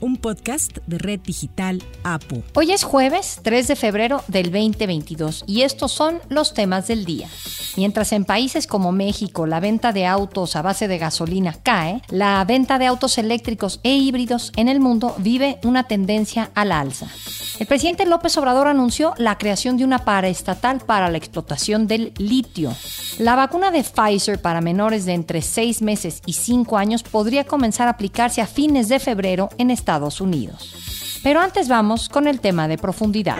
un podcast de Red Digital APU. Hoy es jueves 3 de febrero del 2022 y estos son los temas del día. Mientras en países como México la venta de autos a base de gasolina cae, la venta de autos eléctricos e híbridos en el mundo vive una tendencia al alza. El presidente López Obrador anunció la creación de una paraestatal para la explotación del litio. La vacuna de Pfizer para menores de entre 6 meses y 5 años podría comenzar a aplicarse a fines de febrero en Estados Unidos. Pero antes vamos con el tema de profundidad.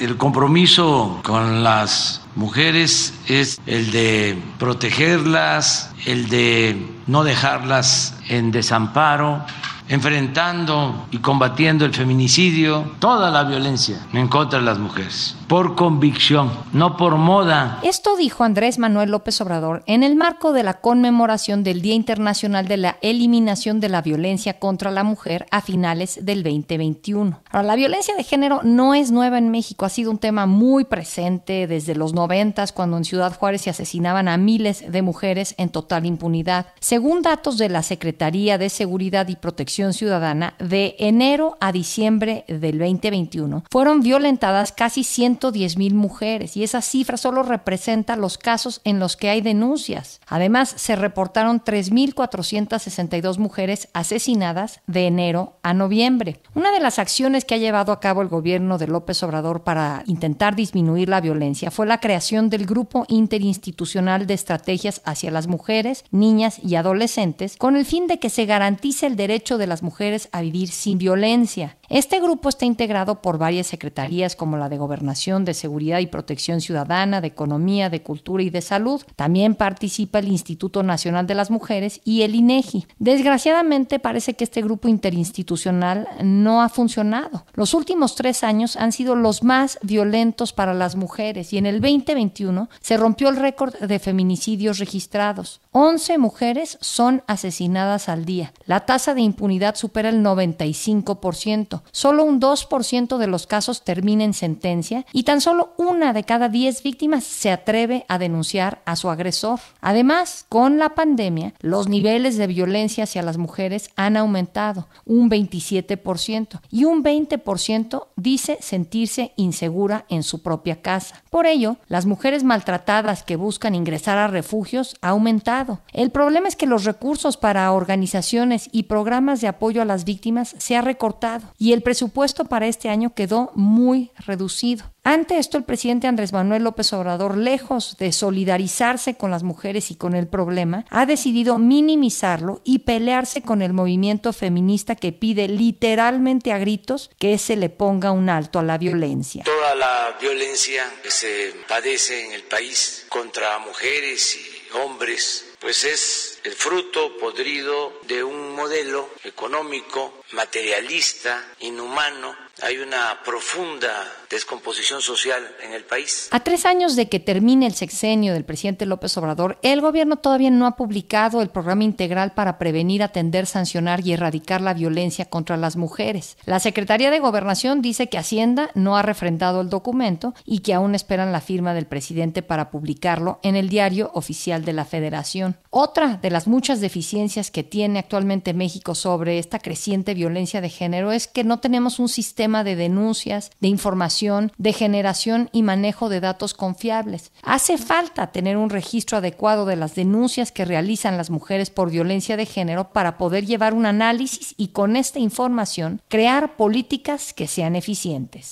El compromiso con las mujeres es el de protegerlas, el de no dejarlas en desamparo, enfrentando y combatiendo el feminicidio, toda la violencia en contra de las mujeres, por convicción, no por moda. Esto dijo Andrés Manuel López Obrador en el marco de la conmemoración del Día Internacional de la Eliminación de la Violencia contra la Mujer a finales del 2021. Ahora, la violencia de género no es nueva en México, ha sido un tema muy presente desde los noventas, cuando en Ciudad Juárez se asesinaban a miles de mujeres en total impunidad. Según datos de la Secretaría de Seguridad y Protección Ciudadana, de enero a diciembre del 2021 fueron violentadas casi 110 mil mujeres y esa cifra solo representa los casos en los que hay denuncias. Además, se reportaron 3.462 mujeres asesinadas de enero a noviembre. Una de las acciones que ha llevado a cabo el gobierno de López Obrador para intentar disminuir la violencia fue la creación del Grupo Interinstitucional de Estrategias hacia las Mujeres, Niñas y Adolescentes con el fin de que se garantice el derecho de las mujeres a vivir sin violencia. Este grupo está integrado por varias secretarías como la de Gobernación, de Seguridad y Protección Ciudadana, de Economía, de Cultura y de Salud. También participa el Instituto Nacional de las Mujeres y el INEGI. Desgraciadamente parece que este grupo interinstitucional no ha funcionado. Los últimos tres años han sido los más violentos para las mujeres y en el 2021 se rompió el récord de feminicidios registrados. 11 mujeres son asesinadas al día. La tasa de impunidad supera el 95%. Solo un 2% de los casos termina en sentencia tan solo una de cada 10 víctimas se atreve a denunciar a su agresor. Además, con la pandemia, los niveles de violencia hacia las mujeres han aumentado un 27% y un 20% dice sentirse insegura en su propia casa. Por ello, las mujeres maltratadas que buscan ingresar a refugios ha aumentado. El problema es que los recursos para organizaciones y programas de apoyo a las víctimas se ha recortado y el presupuesto para este año quedó muy reducido. Ante esto, el presidente Andrés Manuel López Obrador, lejos de solidarizarse con las mujeres y con el problema, ha decidido minimizarlo y pelearse con el movimiento feminista que pide literalmente a gritos que se le ponga un alto a la violencia. Toda la violencia que se padece en el país contra mujeres y hombres, pues es el fruto podrido de un modelo económico materialista, inhumano, hay una profunda descomposición social en el país. A tres años de que termine el sexenio del presidente López Obrador, el gobierno todavía no ha publicado el programa integral para prevenir, atender, sancionar y erradicar la violencia contra las mujeres. La Secretaría de Gobernación dice que Hacienda no ha refrendado el documento y que aún esperan la firma del presidente para publicarlo en el diario oficial de la Federación. Otra de las muchas deficiencias que tiene actualmente México sobre esta creciente violencia de género es que no tenemos un sistema de denuncias, de información, de generación y manejo de datos confiables. Hace falta tener un registro adecuado de las denuncias que realizan las mujeres por violencia de género para poder llevar un análisis y con esta información crear políticas que sean eficientes.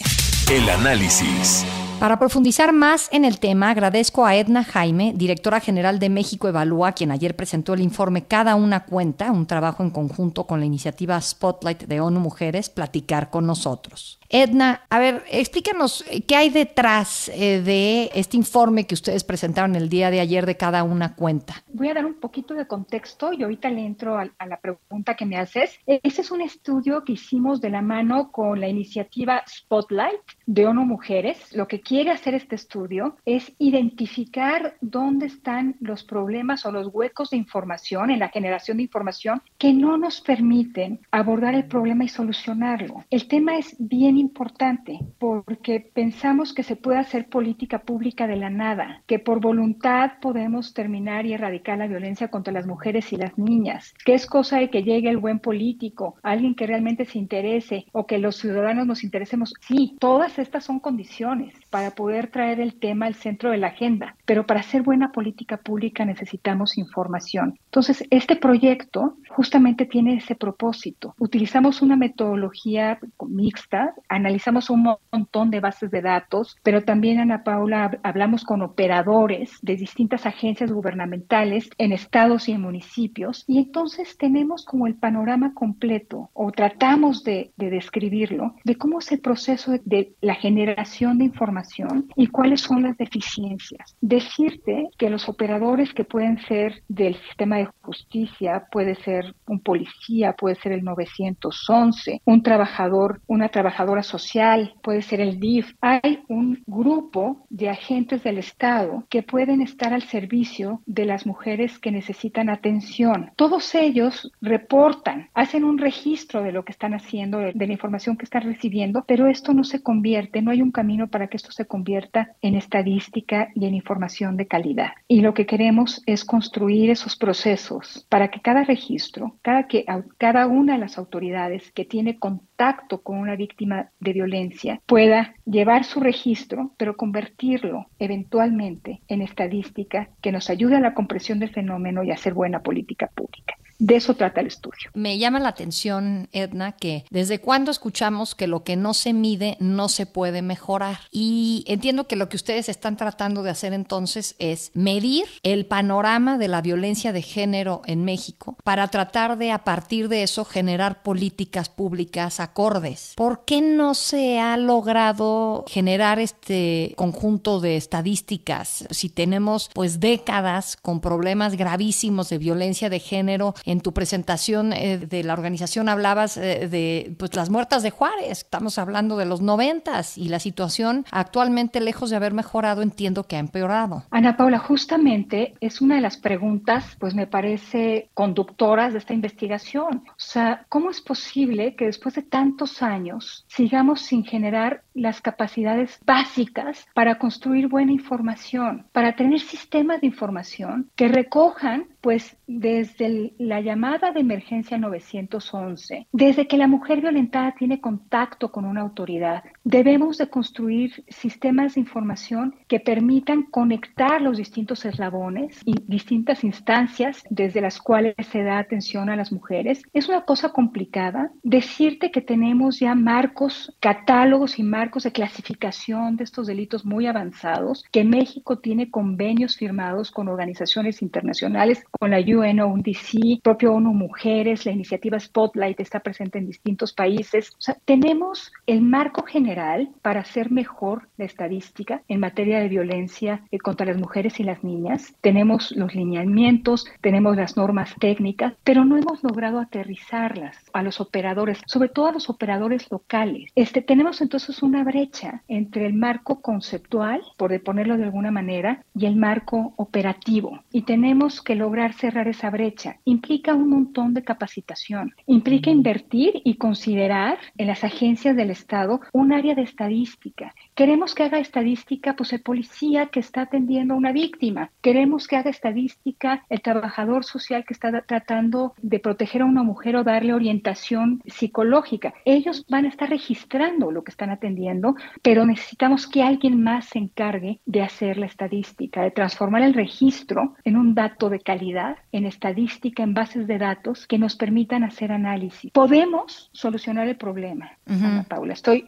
El análisis. Para profundizar más en el tema, agradezco a Edna Jaime, directora general de México Evalúa, quien ayer presentó el informe Cada una cuenta, un trabajo en conjunto con la iniciativa Spotlight de ONU Mujeres, platicar con nosotros. Edna, a ver, explícanos eh, qué hay detrás eh, de este informe que ustedes presentaron el día de ayer de cada una cuenta. Voy a dar un poquito de contexto y ahorita le entro a, a la pregunta que me haces. Ese es un estudio que hicimos de la mano con la iniciativa Spotlight de ONU Mujeres. Lo que quiere hacer este estudio es identificar dónde están los problemas o los huecos de información en la generación de información que no nos permiten abordar el problema y solucionarlo. El tema es bien importante porque pensamos que se puede hacer política pública de la nada, que por voluntad podemos terminar y erradicar la violencia contra las mujeres y las niñas, que es cosa de que llegue el buen político, alguien que realmente se interese o que los ciudadanos nos interesemos. Sí, todas estas son condiciones para poder traer el tema al centro de la agenda, pero para hacer buena política pública necesitamos información. Entonces, este proyecto justamente tiene ese propósito. Utilizamos una metodología mixta, analizamos un montón de bases de datos, pero también, Ana Paula, hablamos con operadores de distintas agencias gubernamentales en estados y en municipios, y entonces tenemos como el panorama completo, o tratamos de, describirlo, de cómo es el proceso de la generación de información y cuáles son las deficiencias. Decirte que los operadores que pueden ser del sistema de justicia, puede ser un policía, puede ser el 911, un trabajador, una trabajadora social, puede ser el DIF. Hay un grupo de agentes del Estado que pueden estar al servicio de las mujeres que necesitan atención. Todos ellos reportan, hacen un registro de lo que están haciendo, de la información que están recibiendo, pero esto no se convierte, no hay un camino para que esto se convierta en estadística y en información de calidad. Y lo que queremos es construir esos procesos para que cada registro, cada, que, cada una de las autoridades que tiene contacto con una víctima de violencia pueda llevar su registro, pero convertirlo eventualmente en estadística que nos ayude a la comprensión del fenómeno y a hacer buena política pública. De eso trata el estudio. Me llama la atención, Edna, que desde cuándo escuchamos que lo que no se mide no se puede mejorar. Y entiendo que lo que ustedes están tratando de hacer entonces es medir el panorama de la violencia de género en México para tratar de a partir de eso generar políticas públicas acordes. ¿Por qué no se ha logrado generar este conjunto de estadísticas si tenemos pues décadas con problemas gravísimos de violencia de género en tu presentación eh, de la organización hablabas eh, de pues, las muertas de Juárez. Estamos hablando de los noventas y la situación actualmente, lejos de haber mejorado, entiendo que ha empeorado. Ana Paula, justamente es una de las preguntas, pues me parece conductoras de esta investigación. O sea, ¿cómo es posible que después de tantos años sigamos sin generar las capacidades básicas para construir buena información, para tener sistemas de información que recojan pues desde la llamada de emergencia 911, desde que la mujer violentada tiene contacto con una autoridad, debemos de construir sistemas de información que permitan conectar los distintos eslabones y distintas instancias desde las cuales se da atención a las mujeres. Es una cosa complicada decirte que tenemos ya marcos, catálogos y marcos de clasificación de estos delitos muy avanzados, que México tiene convenios firmados con organizaciones internacionales con la UN o UNDC, propio ONU Mujeres, la iniciativa Spotlight está presente en distintos países. O sea, tenemos el marco general para hacer mejor la estadística en materia de violencia eh, contra las mujeres y las niñas. Tenemos los lineamientos, tenemos las normas técnicas, pero no hemos logrado aterrizarlas a los operadores, sobre todo a los operadores locales. Este, tenemos entonces una brecha entre el marco conceptual, por ponerlo de alguna manera, y el marco operativo. Y tenemos que lograr cerrar esa brecha. Implica un montón de capacitación, implica invertir y considerar en las agencias del Estado un área de estadística. Queremos que haga estadística pues el policía que está atendiendo a una víctima. Queremos que haga estadística el trabajador social que está tratando de proteger a una mujer o darle orientación psicológica. Ellos van a estar registrando lo que están atendiendo, pero necesitamos que alguien más se encargue de hacer la estadística, de transformar el registro en un dato de calidad en estadística, en bases de datos que nos permitan hacer análisis. Podemos solucionar el problema, Ana Paula, estoy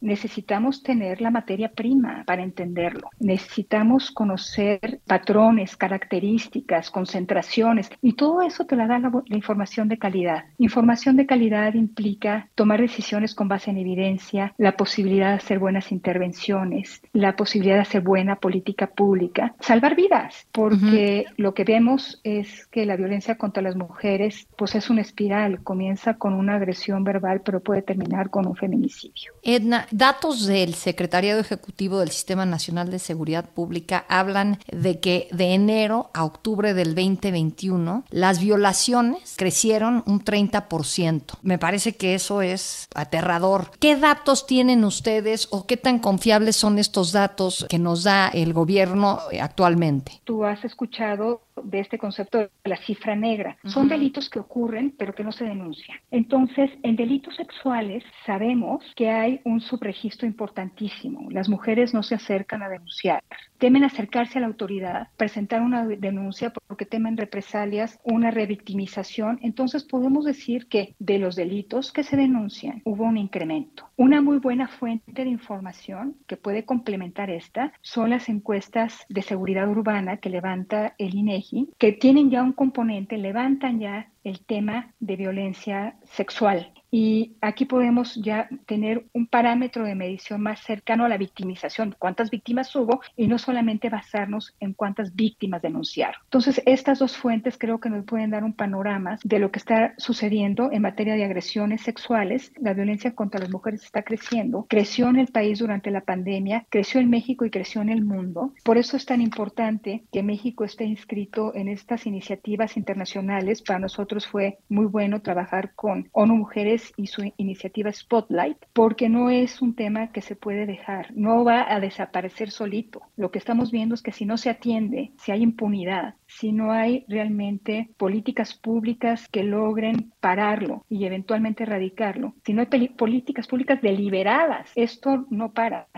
Necesitamos tener la materia prima para entenderlo. Necesitamos conocer patrones, características, concentraciones y todo eso te la da la, la información de calidad. Información de calidad implica tomar decisiones con base en evidencia, la posibilidad de hacer buenas intervenciones, la posibilidad de hacer buena política pública, salvar vidas, porque lo que vemos es que la violencia contra las mujeres pues es una espiral, comienza con una agresión verbal pero puede terminar con un feminicidio. Edna, datos de del Secretariado Ejecutivo del Sistema Nacional de Seguridad Pública hablan de que de enero a octubre del 2021 las violaciones crecieron un 30%. Me parece que eso es aterrador. ¿Qué datos tienen ustedes o qué tan confiables son estos datos que nos da el gobierno actualmente? Tú has escuchado de este concepto de la cifra negra. Son delitos que ocurren pero que no se denuncian. Entonces, en delitos sexuales sabemos que hay un subregistro importantísimo. Las mujeres no se acercan a denunciar. Temen acercarse a la autoridad, presentar una denuncia porque temen represalias, una revictimización. Entonces, podemos decir que de los delitos que se denuncian hubo un incremento. Una muy buena fuente de información que puede complementar esta son las encuestas de seguridad urbana que levanta el INEGI, que tienen ya un componente, levantan ya el tema de violencia sexual. Y aquí podemos ya tener un parámetro de medición más cercano a la victimización, cuántas víctimas hubo y no solamente basarnos en cuántas víctimas denunciaron. Entonces, estas dos fuentes creo que nos pueden dar un panorama de lo que está sucediendo en materia de agresiones sexuales. La violencia contra las mujeres está creciendo, creció en el país durante la pandemia, creció en México y creció en el mundo. Por eso es tan importante que México esté inscrito en estas iniciativas internacionales. Para nosotros fue muy bueno trabajar con ONU Mujeres y su iniciativa Spotlight, porque no es un tema que se puede dejar, no va a desaparecer solito. Lo que estamos viendo es que si no se atiende, si hay impunidad, si no hay realmente políticas públicas que logren pararlo y eventualmente erradicarlo, si no hay políticas públicas deliberadas, esto no para,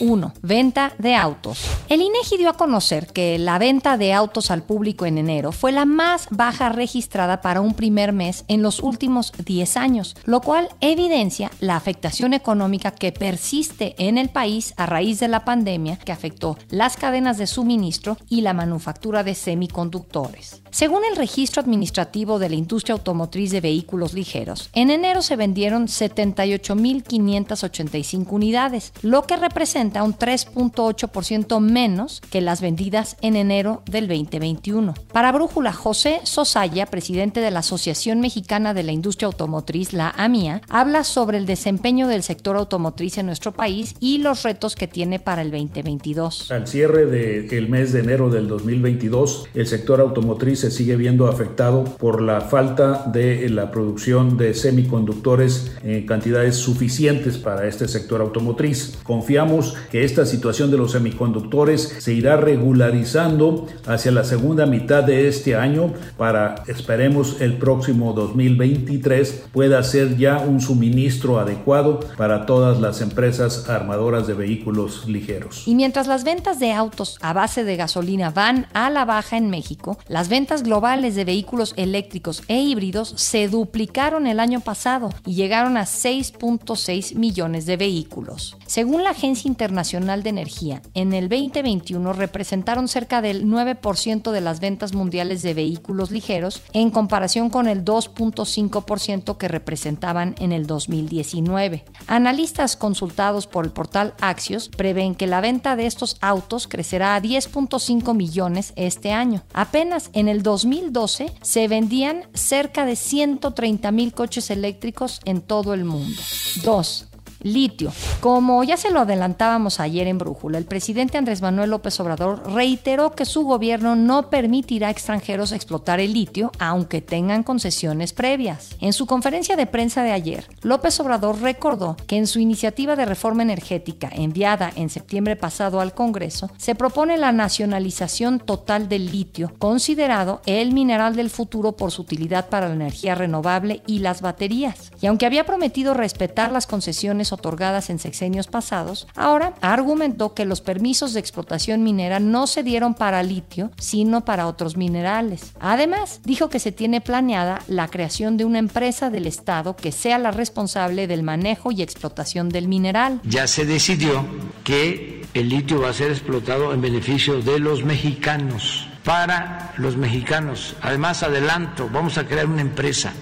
1. Venta de autos. El INEGI dio a conocer que la venta de autos al público en enero fue la más baja registrada para un primer mes en los últimos 10 años, lo cual evidencia la afectación económica que persiste en el país a raíz de la pandemia que afectó las cadenas de suministro y la manufactura de semiconductores. Según el registro administrativo de la industria automotriz de vehículos ligeros, en enero se vendieron 78.585 unidades, lo que representa un 3.8% menos que las vendidas en enero del 2021. Para Brújula, José Sosaya, presidente de la Asociación Mexicana de la Industria Automotriz, la AMIA, habla sobre el desempeño del sector automotriz en nuestro país y los retos que tiene para el 2022. Al cierre del mes de enero del 2022, el sector automotriz se sigue viendo afectado por la falta de la producción de semiconductores en cantidades suficientes para este sector automotriz. Confiamos que esta situación de los semiconductores se irá regularizando hacia la segunda mitad de este año para, esperemos, el próximo 2023 pueda ser ya un suministro adecuado para todas las empresas armadoras de vehículos ligeros. Y mientras las ventas de autos a base de gasolina van a la baja en México, las ventas globales de vehículos eléctricos e híbridos se duplicaron el año pasado y llegaron a 6.6 millones de vehículos. Según la Agencia Internacional de Energía, en el 2021 representaron cerca del 9% de las ventas mundiales de vehículos ligeros en comparación con el 2.5% que representaban en el 2019. Analistas consultados por el portal Axios prevén que la venta de estos autos crecerá a 10.5 millones este año. Apenas en el 2012 se vendían cerca de 130 mil coches eléctricos en todo el mundo. 2. Litio. Como ya se lo adelantábamos ayer en Brújula, el presidente Andrés Manuel López Obrador reiteró que su gobierno no permitirá a extranjeros explotar el litio, aunque tengan concesiones previas. En su conferencia de prensa de ayer, López Obrador recordó que en su iniciativa de reforma energética enviada en septiembre pasado al Congreso, se propone la nacionalización total del litio, considerado el mineral del futuro por su utilidad para la energía renovable y las baterías. Y aunque había prometido respetar las concesiones otorgadas en sexenios pasados, ahora argumentó que los permisos de explotación minera no se dieron para litio, sino para otros minerales. Además, dijo que se tiene planeada la creación de una empresa del Estado que sea la responsable del manejo y explotación del mineral. Ya se decidió que el litio va a ser explotado en beneficio de los mexicanos, para los mexicanos. Además, adelanto, vamos a crear una empresa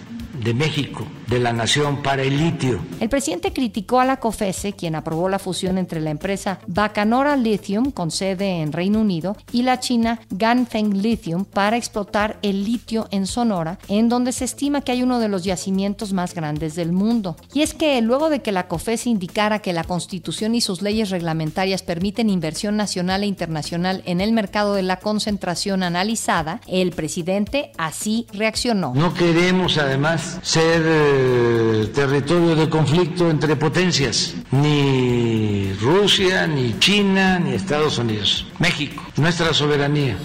de México, de la nación para el litio. El presidente criticó a la COFESE, quien aprobó la fusión entre la empresa Bacanora Lithium, con sede en Reino Unido, y la china Ganfeng Lithium para explotar el litio en Sonora, en donde se estima que hay uno de los yacimientos más grandes del mundo. Y es que luego de que la COFESE indicara que la Constitución y sus leyes reglamentarias permiten inversión nacional e internacional en el mercado de la concentración analizada, el presidente así reaccionó. No queremos además ser eh, territorio de conflicto entre potencias, ni Rusia, ni China, ni Estados Unidos. México, nuestra soberanía.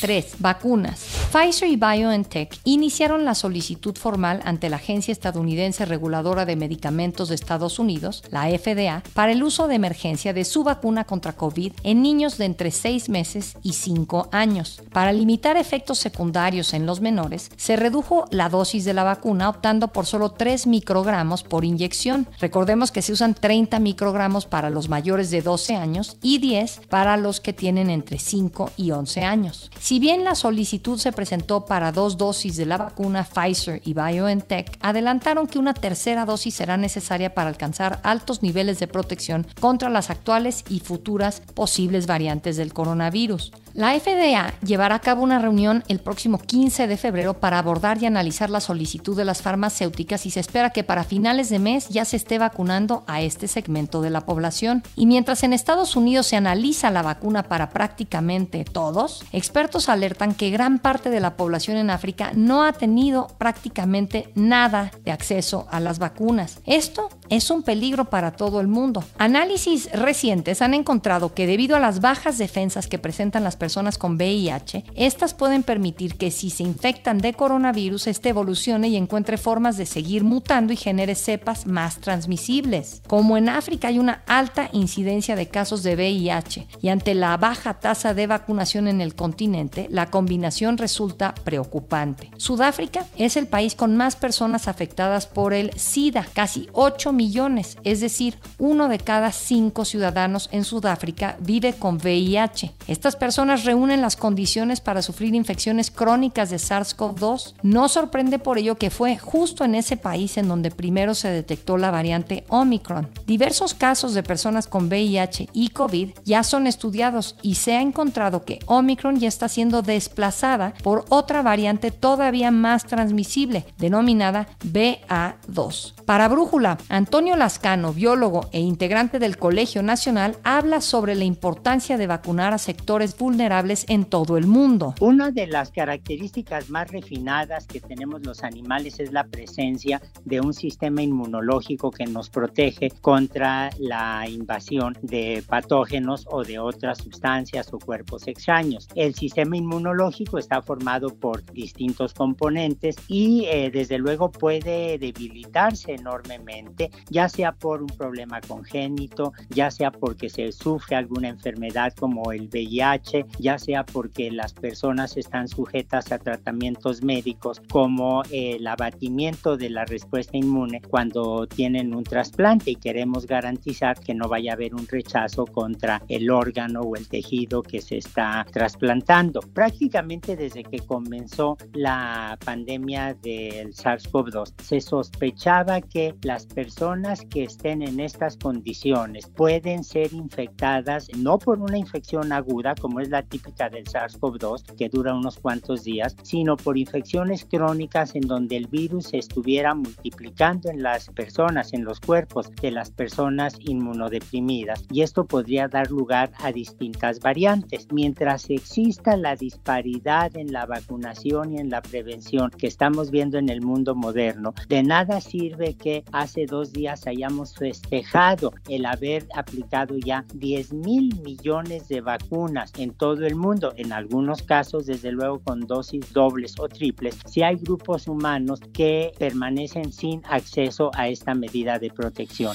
3. Vacunas. Pfizer y BioNTech iniciaron la solicitud formal ante la Agencia Estadounidense Reguladora de Medicamentos de Estados Unidos, la FDA, para el uso de emergencia de su vacuna contra COVID en niños de entre 6 meses y 5 años. Para limitar efectos secundarios en los menores, se redujo la dosis de la vacuna optando por solo 3 microgramos por inyección. Recordemos que se usan 30 microgramos para los mayores de 12 años y 10 para los que tienen entre 5 y 11 años. Si bien la solicitud se presentó para dos dosis de la vacuna Pfizer y BioNTech, adelantaron que una tercera dosis será necesaria para alcanzar altos niveles de protección contra las actuales y futuras posibles variantes del coronavirus. La FDA llevará a cabo una reunión el próximo 15 de febrero para abordar y analizar la solicitud de las farmacéuticas y se espera que para finales de mes ya se esté vacunando a este segmento de la población. Y mientras en Estados Unidos se analiza la vacuna para prácticamente todos, expertos alertan que gran parte de la población en África no ha tenido prácticamente nada de acceso a las vacunas. Esto es un peligro para todo el mundo. Análisis recientes han encontrado que debido a las bajas defensas que presentan las personas con VIH, estas pueden permitir que si se infectan de coronavirus, este evolucione y encuentre formas de seguir mutando y genere cepas más transmisibles. Como en África hay una alta incidencia de casos de VIH y ante la baja tasa de vacunación en el continente, la combinación resulta preocupante. Sudáfrica es el país con más personas afectadas por el SIDA, casi 8 millones, es decir, uno de cada cinco ciudadanos en Sudáfrica vive con VIH. Estas personas reúnen las condiciones para sufrir infecciones crónicas de SARS-CoV-2. No sorprende por ello que fue justo en ese país en donde primero se detectó la variante Omicron. Diversos casos de personas con VIH y COVID ya son estudiados y se ha encontrado que Omicron ya está siendo desplazada por otra variante todavía más transmisible, denominada BA2. Para Brújula, Antonio Lascano, biólogo e integrante del Colegio Nacional, habla sobre la importancia de vacunar a sectores vulnerables en todo el mundo. Una de las características más refinadas que tenemos los animales es la presencia de un sistema inmunológico que nos protege contra la invasión de patógenos o de otras sustancias o cuerpos extraños. El sistema inmunológico está formado por distintos componentes y eh, desde luego puede debilitarse enormemente, ya sea por un problema congénito, ya sea porque se sufre alguna enfermedad como el VIH, ya sea porque las personas están sujetas a tratamientos médicos como el abatimiento de la respuesta inmune cuando tienen un trasplante y queremos garantizar que no vaya a haber un rechazo contra el órgano o el tejido que se está trasplantando. Prácticamente desde que comenzó la pandemia del SARS-CoV-2 se sospechaba que las personas que estén en estas condiciones pueden ser infectadas no por una infección aguda como es la típica del SARS-CoV-2 que dura unos cuantos días, sino por infecciones crónicas en donde el virus se estuviera multiplicando en las personas, en los cuerpos de las personas inmunodeprimidas y esto podría dar lugar a distintas variantes. Mientras exista la disparidad en la vacunación y en la prevención que estamos viendo en el mundo moderno, de nada sirve que hace dos días hayamos festejado el haber aplicado ya 10 mil millones de vacunas en todo el mundo, en algunos casos desde luego con dosis dobles o triples, si hay grupos humanos que permanecen sin acceso a esta medida de protección.